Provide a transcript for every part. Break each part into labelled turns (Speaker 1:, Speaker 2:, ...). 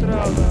Speaker 1: Правда.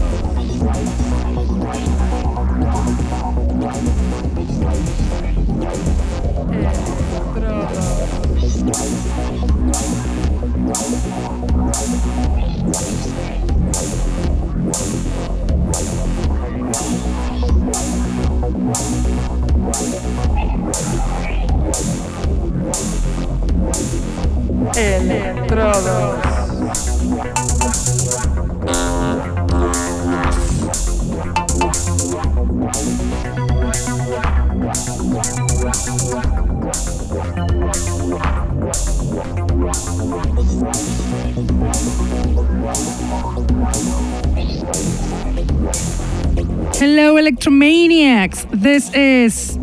Speaker 1: Hello, Electromaniacs. This is.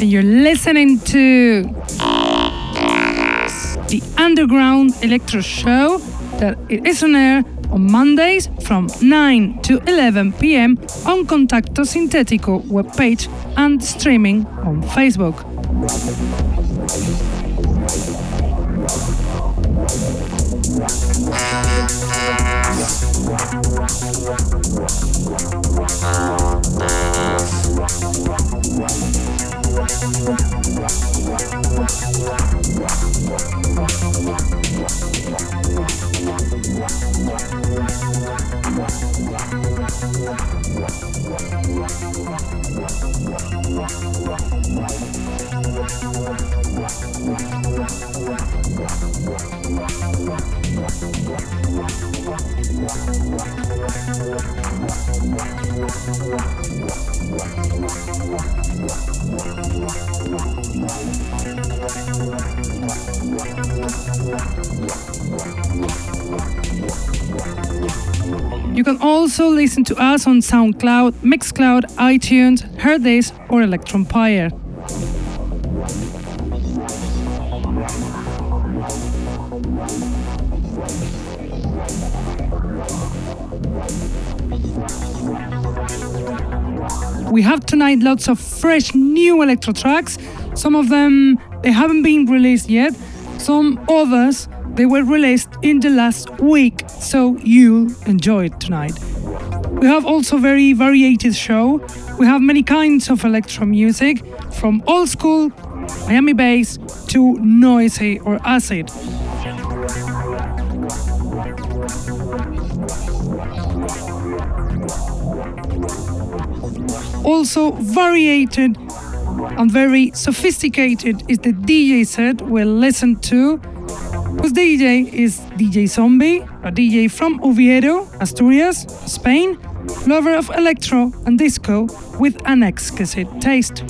Speaker 1: And you're listening to. Underground Electro Show that is on air on Mondays from 9 to 11 pm on Contacto Sintetico webpage and streaming on Facebook. Also listen to us on SoundCloud, Mixcloud, iTunes, Hearthis, or Electronpire. We have tonight lots of fresh new electro tracks. Some of them they haven't been released yet. Some others they were released in the last week, so you'll enjoy it tonight. We have also very varied show. We have many kinds of electro music, from old school, Miami bass to noisy or acid. Also variated and very sophisticated is the DJ set we'll listen to whose DJ is DJ Zombie, a DJ from Oviedo, Asturias, Spain, lover of electro and disco with an exquisite taste.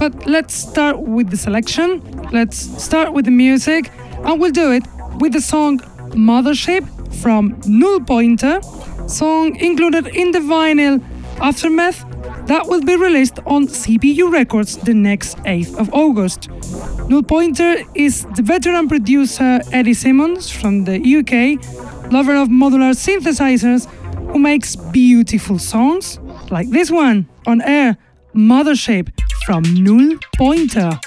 Speaker 1: But let's start with the selection. Let's start with the music, and we'll do it with the song Mothership from Null Pointer, song included in the vinyl Aftermath that will be released on CPU Records the next 8th of August. Null Pointer is the veteran producer Eddie Simmons from the UK, lover of modular synthesizers, who makes beautiful songs like this one on air Mothership from Null Pointer.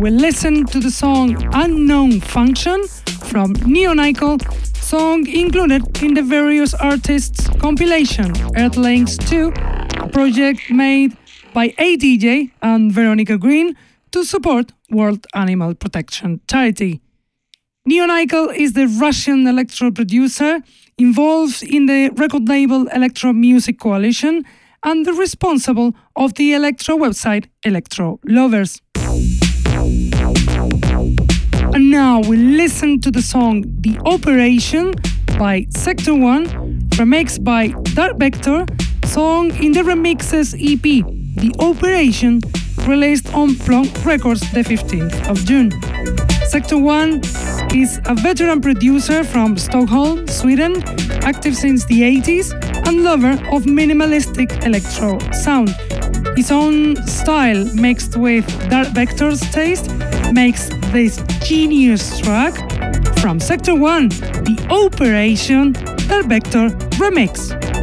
Speaker 1: We listen to the song Unknown Function from Neonicle, song included in the various artists' compilation Earthlings 2, a project made by ADJ and Veronica Green to support World Animal Protection Charity. Neonicle is the Russian electro producer involved in the record label Electro Music Coalition and the responsible of the electro website Electro Lovers. And now we listen to the song The Operation by Sector 1, remixed by Dark Vector, song in the Remixes EP, The Operation, released on Plonk Records the 15th of June. Sector 1 is a veteran producer from Stockholm, Sweden, active since the 80s and lover of minimalistic electro sound. His own style, mixed with Dark Vector's taste, makes this genius track from Sector 1, the Operation Vector Remix.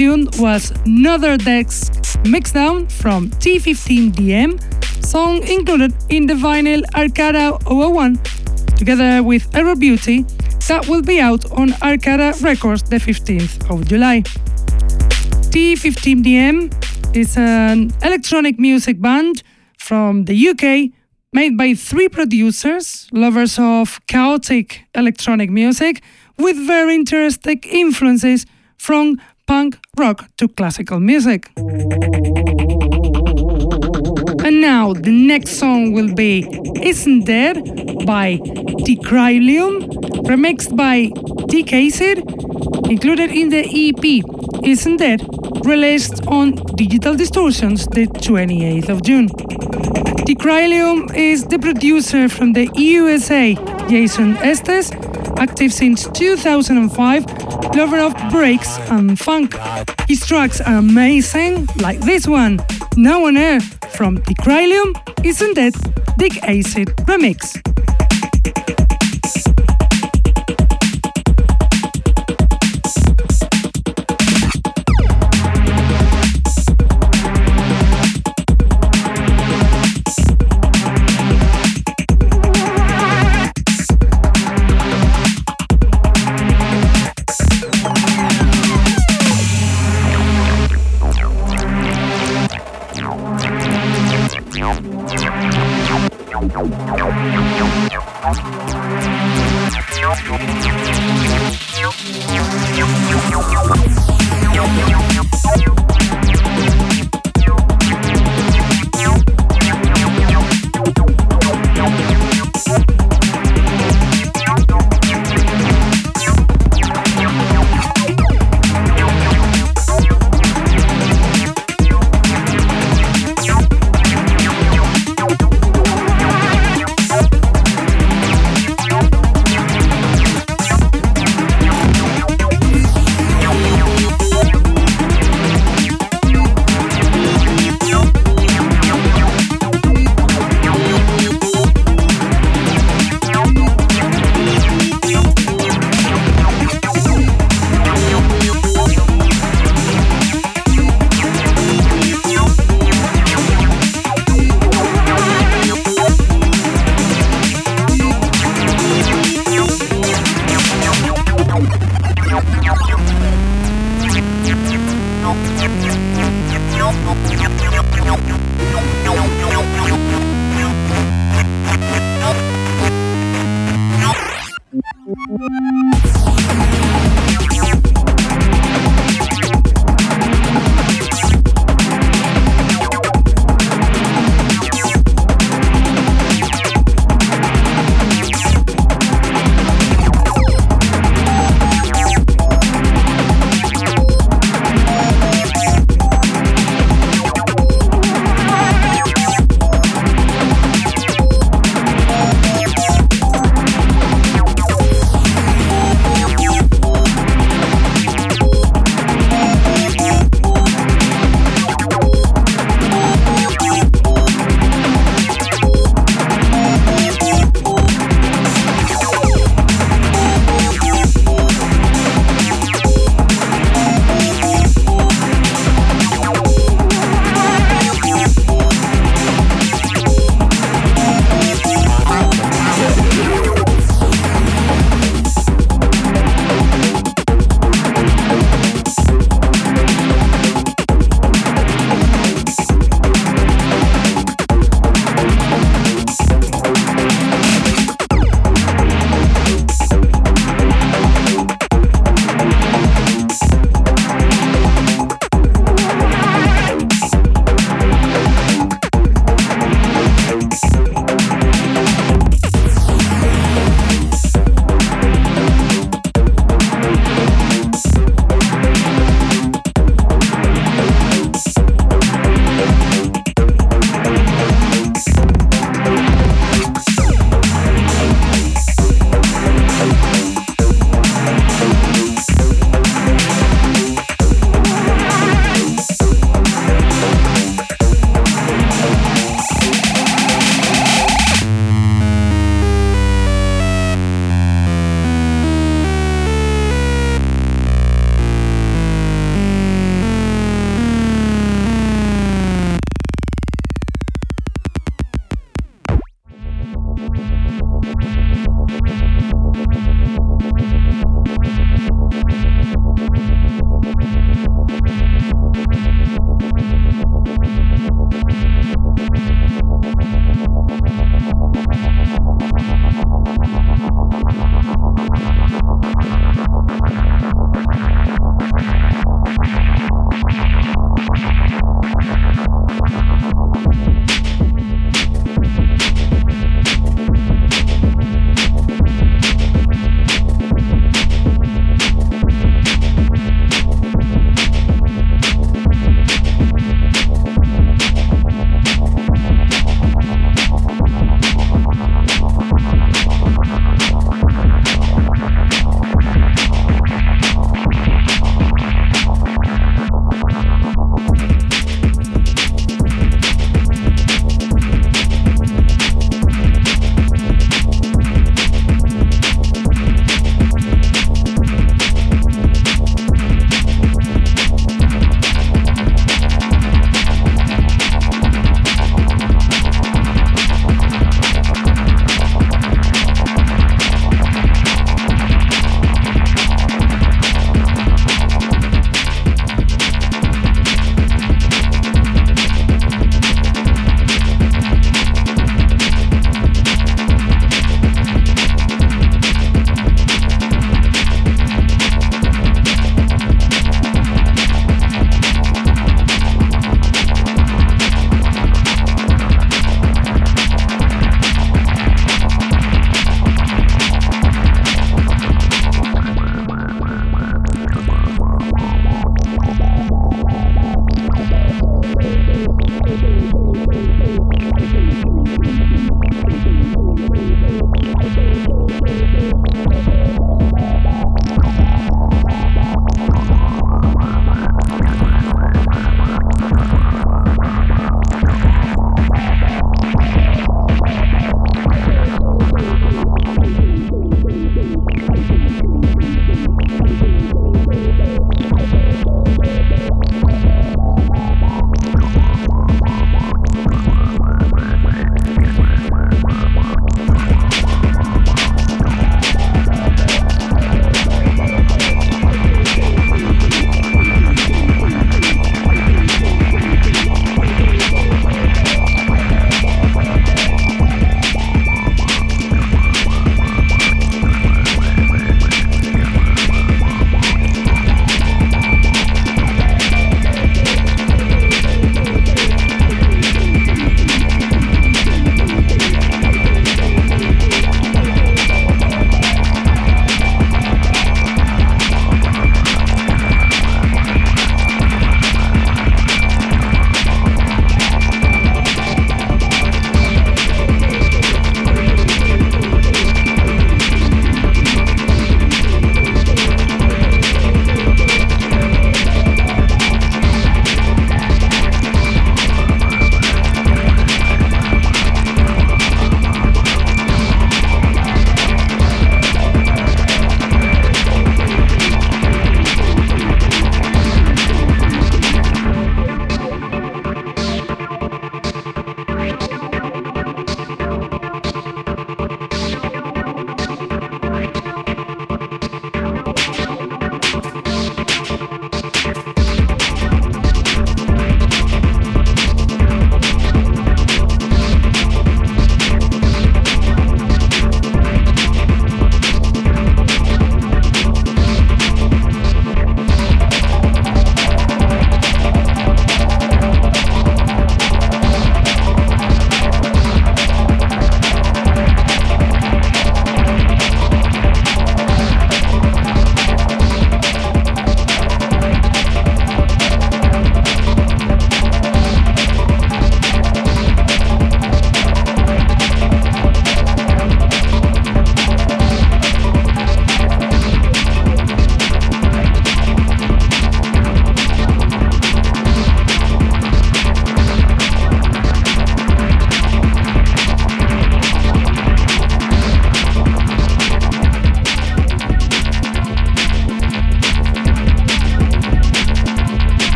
Speaker 1: Tune was Another Desk Mixdown from T15DM, song included in the vinyl Arcada 001, together with Error Beauty, that will be out on Arcada Records the 15th of July. T15DM is an electronic music band from the UK made by three producers, lovers of chaotic electronic music, with very interesting influences rock to classical music. And now the next song will be Isn't Dead by Decrylium, remixed by Decacid, included in the EP Isn't Dead, released on Digital Distortions the 28th of June. Decrylium is the producer from the USA, Jason Estes, active since 2005, lover of breaks and funk. His tracks are amazing, like this one, Now on Air from The Decrylium, Isn't It? Dig Acid Remix.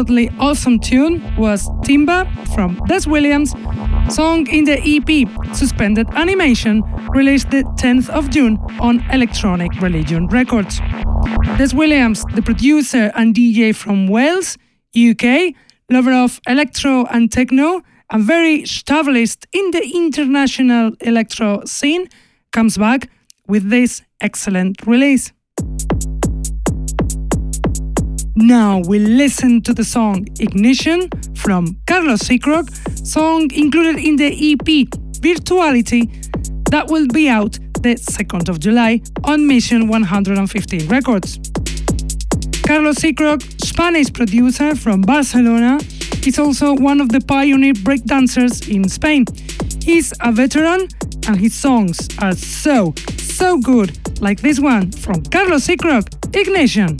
Speaker 1: Absolutely awesome tune was Timba from Des Williams, song in the EP Suspended Animation, released the 10th of June on Electronic Religion Records. Des Williams, the producer and DJ from Wales, UK, lover of electro and techno, and very established in the international electro scene, comes back with this excellent release. Now we listen to the song Ignition from Carlos Seacrock, song included in the EP Virtuality that will be out the 2nd of July on Mission 115 Records. Carlos Seacrock, Spanish producer from Barcelona, is also one of the pioneer breakdancers in Spain. He's a veteran and his songs are so, so good, like this one from Carlos Seacrock, Ignition.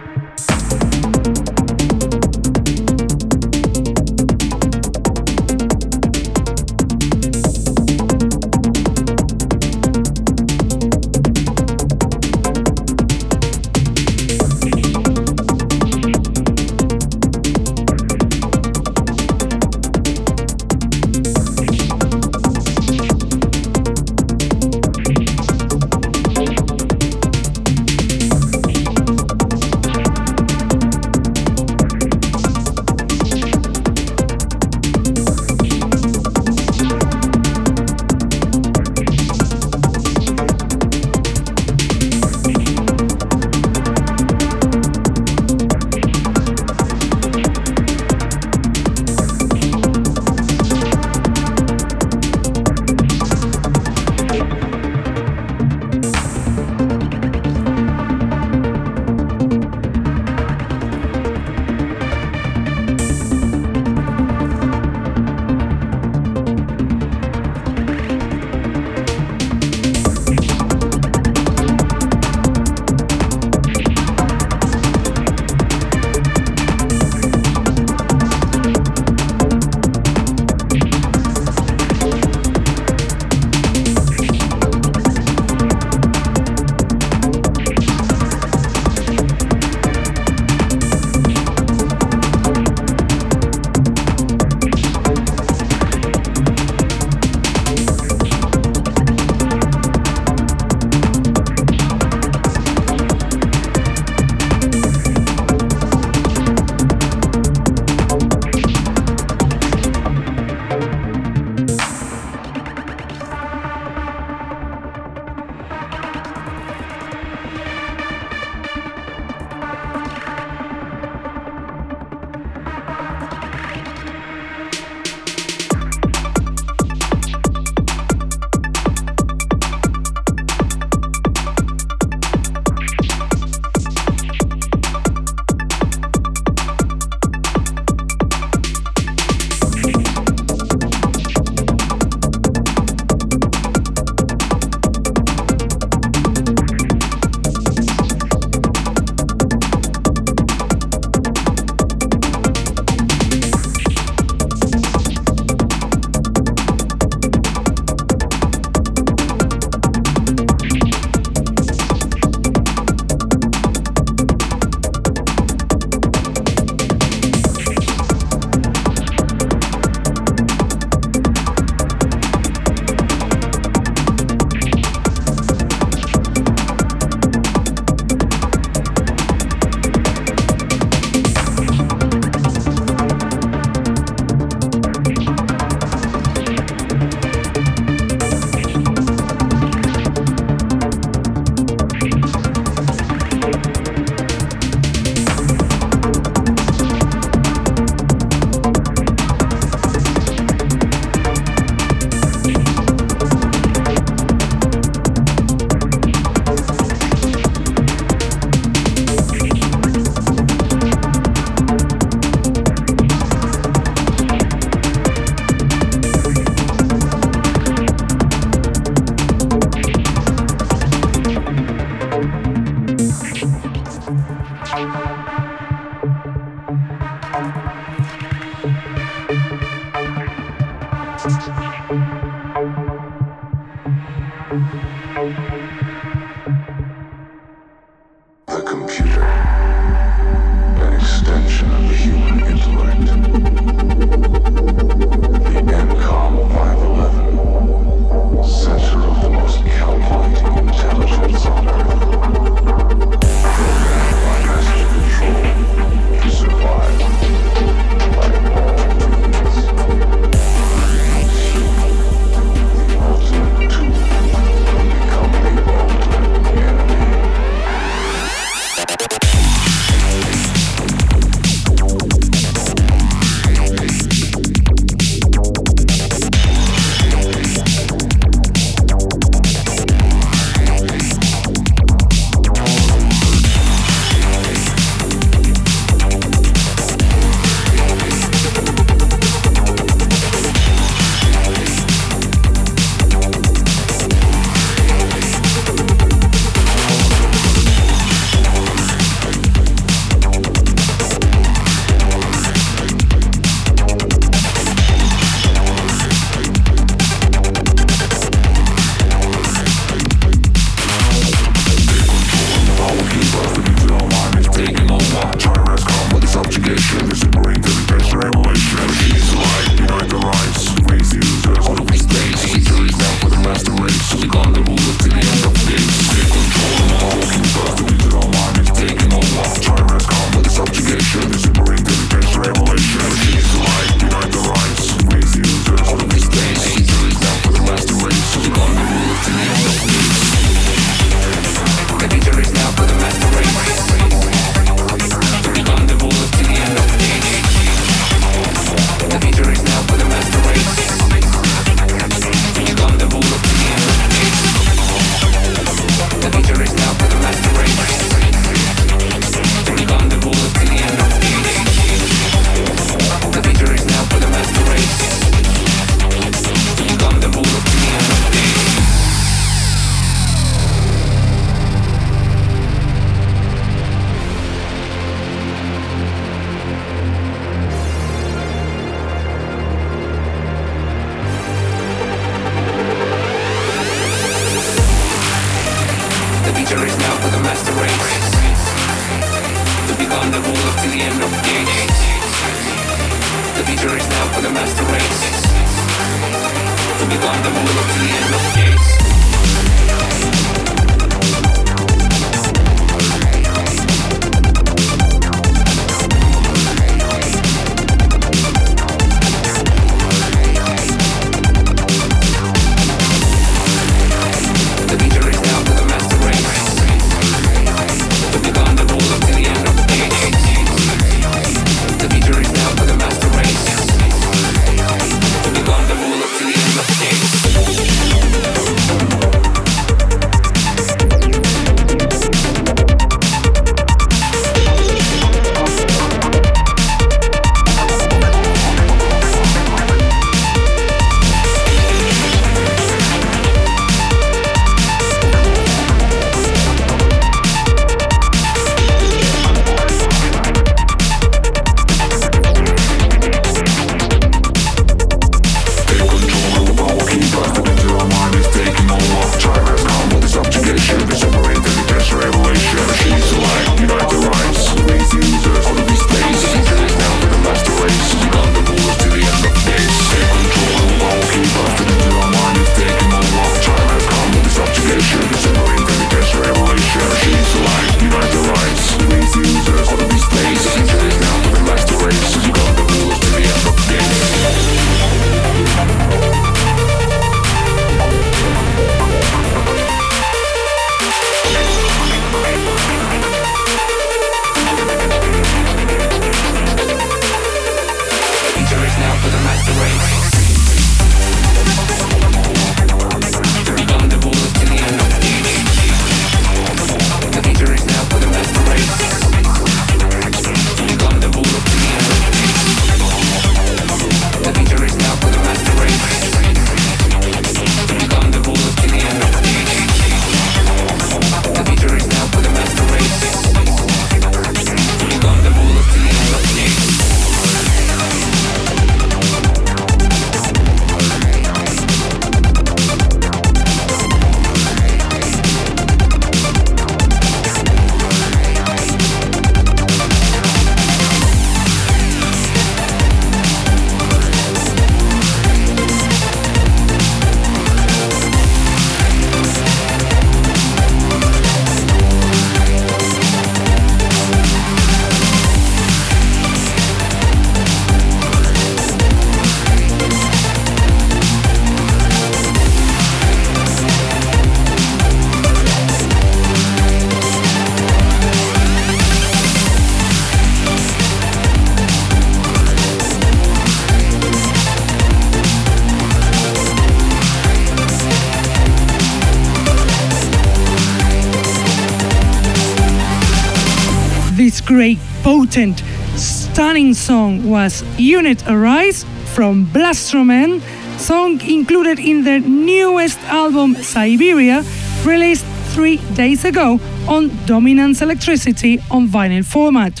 Speaker 1: Potent, stunning song was Unit Arise from Blastromen, song included in their newest album Siberia, released three days ago on Dominance Electricity on vinyl format.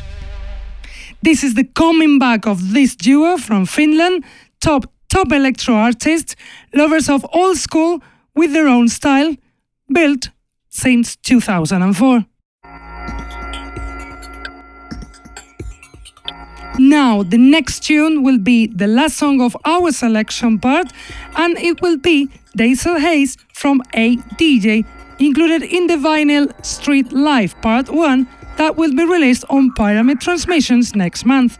Speaker 1: This is the coming back of this duo from Finland, top top electro artists, lovers of old school with their own style, built since 2004. Now, the next tune will be the last song of our selection part, and it will be Diesel Haze from A DJ, included in the vinyl Street Life Part 1 that will be released on Pyramid Transmissions next month.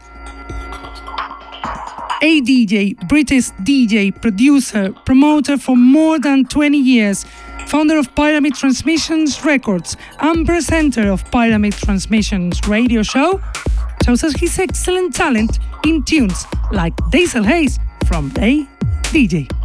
Speaker 1: A DJ, British DJ, producer, promoter for more than 20 years, founder of Pyramid Transmissions Records, and presenter of Pyramid Transmissions radio show, shows us his excellent talent in tunes like Diesel Haze from A DJ.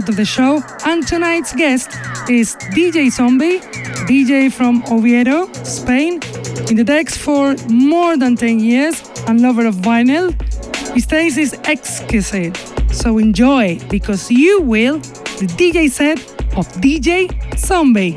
Speaker 1: Part of the show, and tonight's guest is DJ Zombie, DJ from Oviedo, Spain, in the decks for more than 10 years and lover of vinyl. His taste is exquisite, so enjoy because you will the DJ set of DJ Zombie.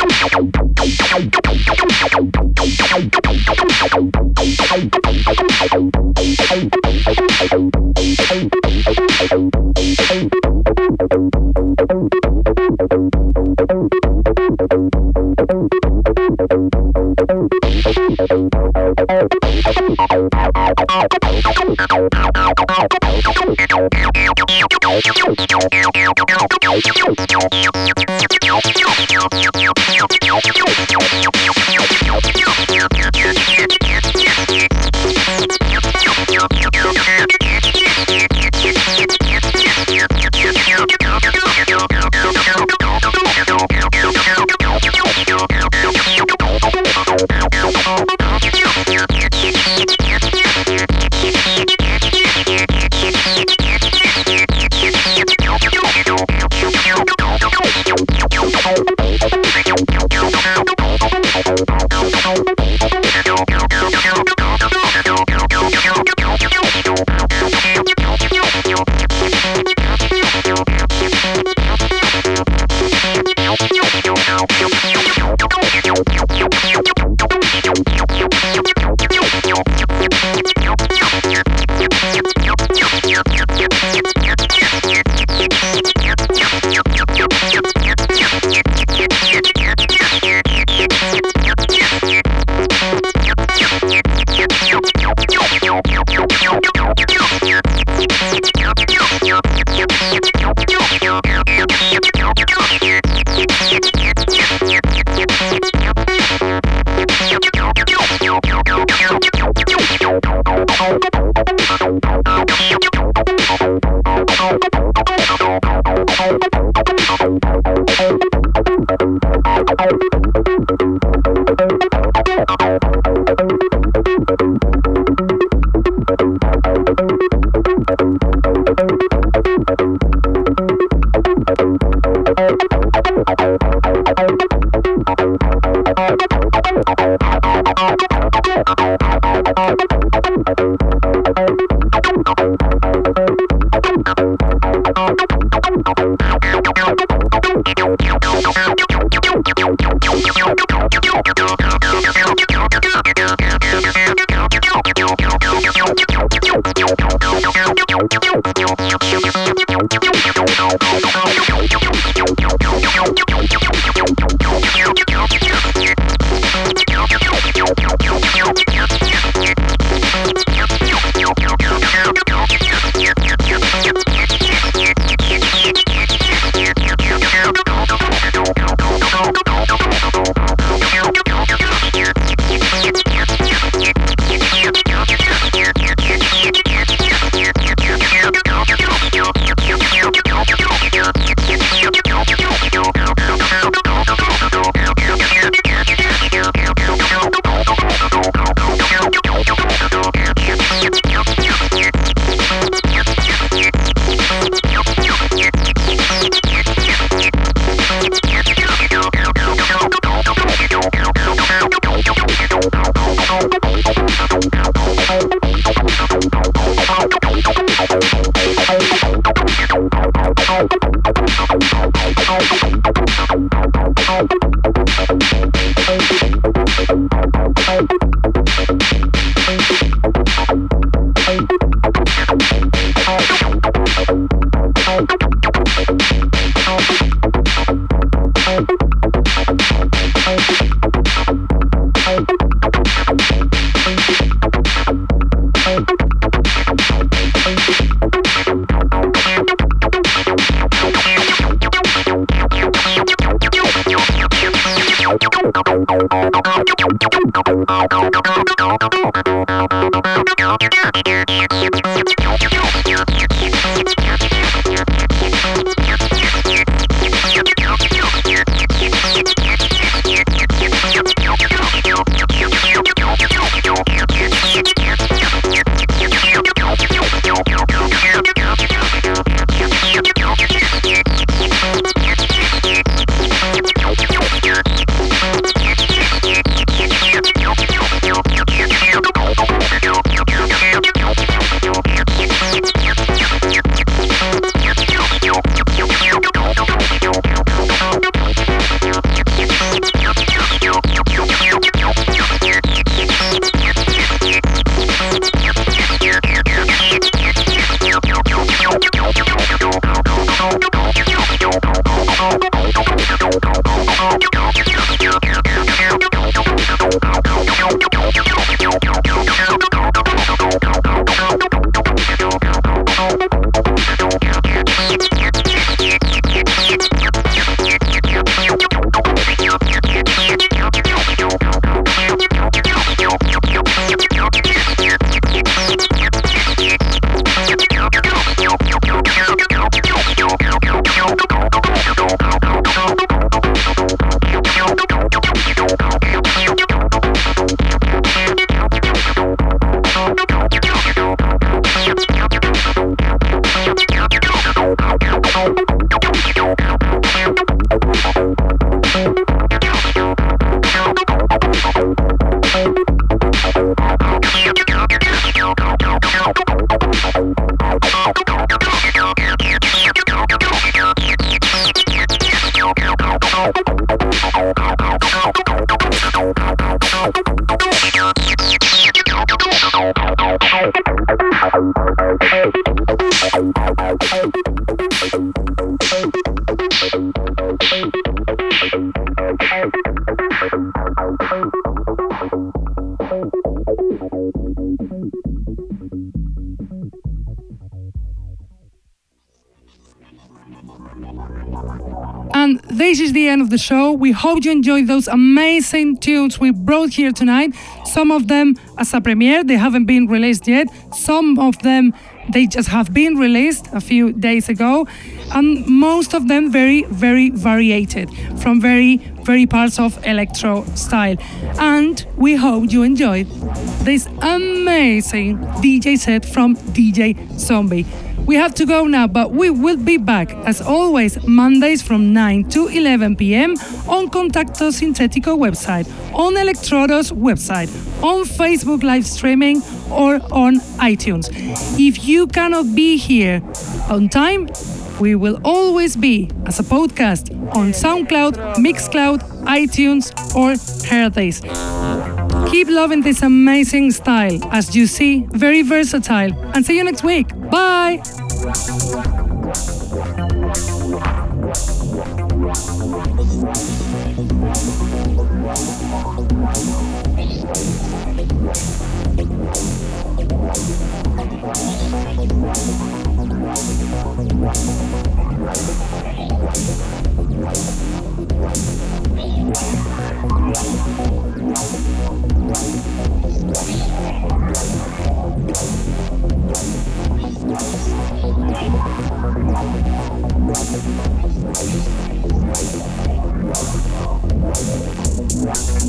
Speaker 1: the show. We hope you enjoyed those amazing tunes we brought here tonight. Some of them as a premiere, they haven't been released yet. Some of them they just have been released a few days ago. And most of them very, very variated from very, very parts of electro style. And we hope you enjoyed this amazing DJ set from DJ Zombie. We have to go now, but we will be back as always Mondays from 9 to 11 p.m. on Contacto Sintetico website, on Electrodos website, on Facebook live streaming, or on iTunes. If you cannot be here on time, we will always be as a podcast on SoundCloud, Mixcloud, iTunes, or Hearthis. Keep loving this amazing style. As you see, very versatile. And see you next week. Bye. Thank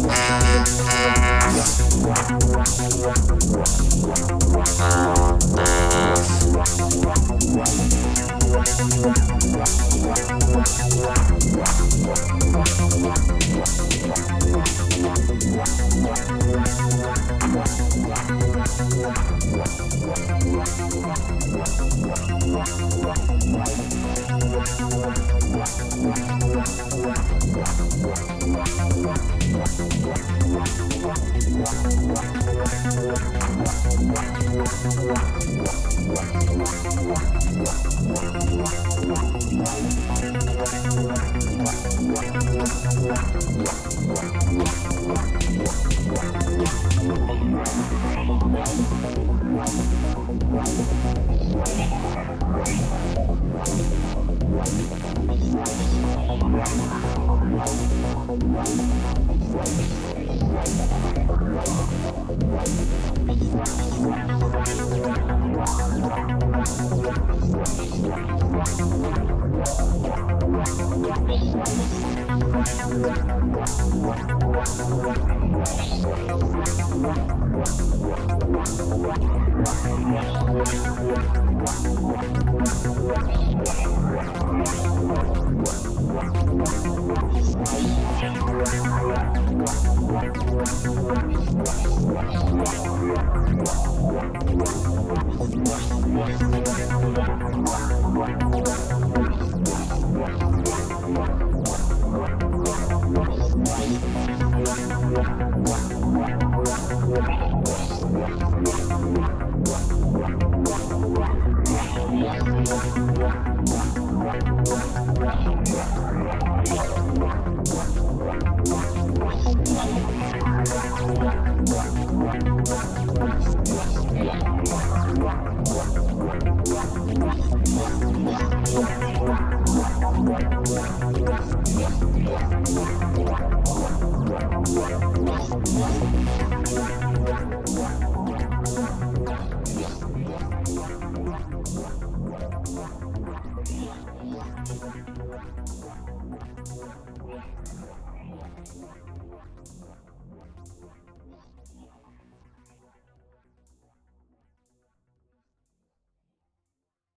Speaker 1: Wow.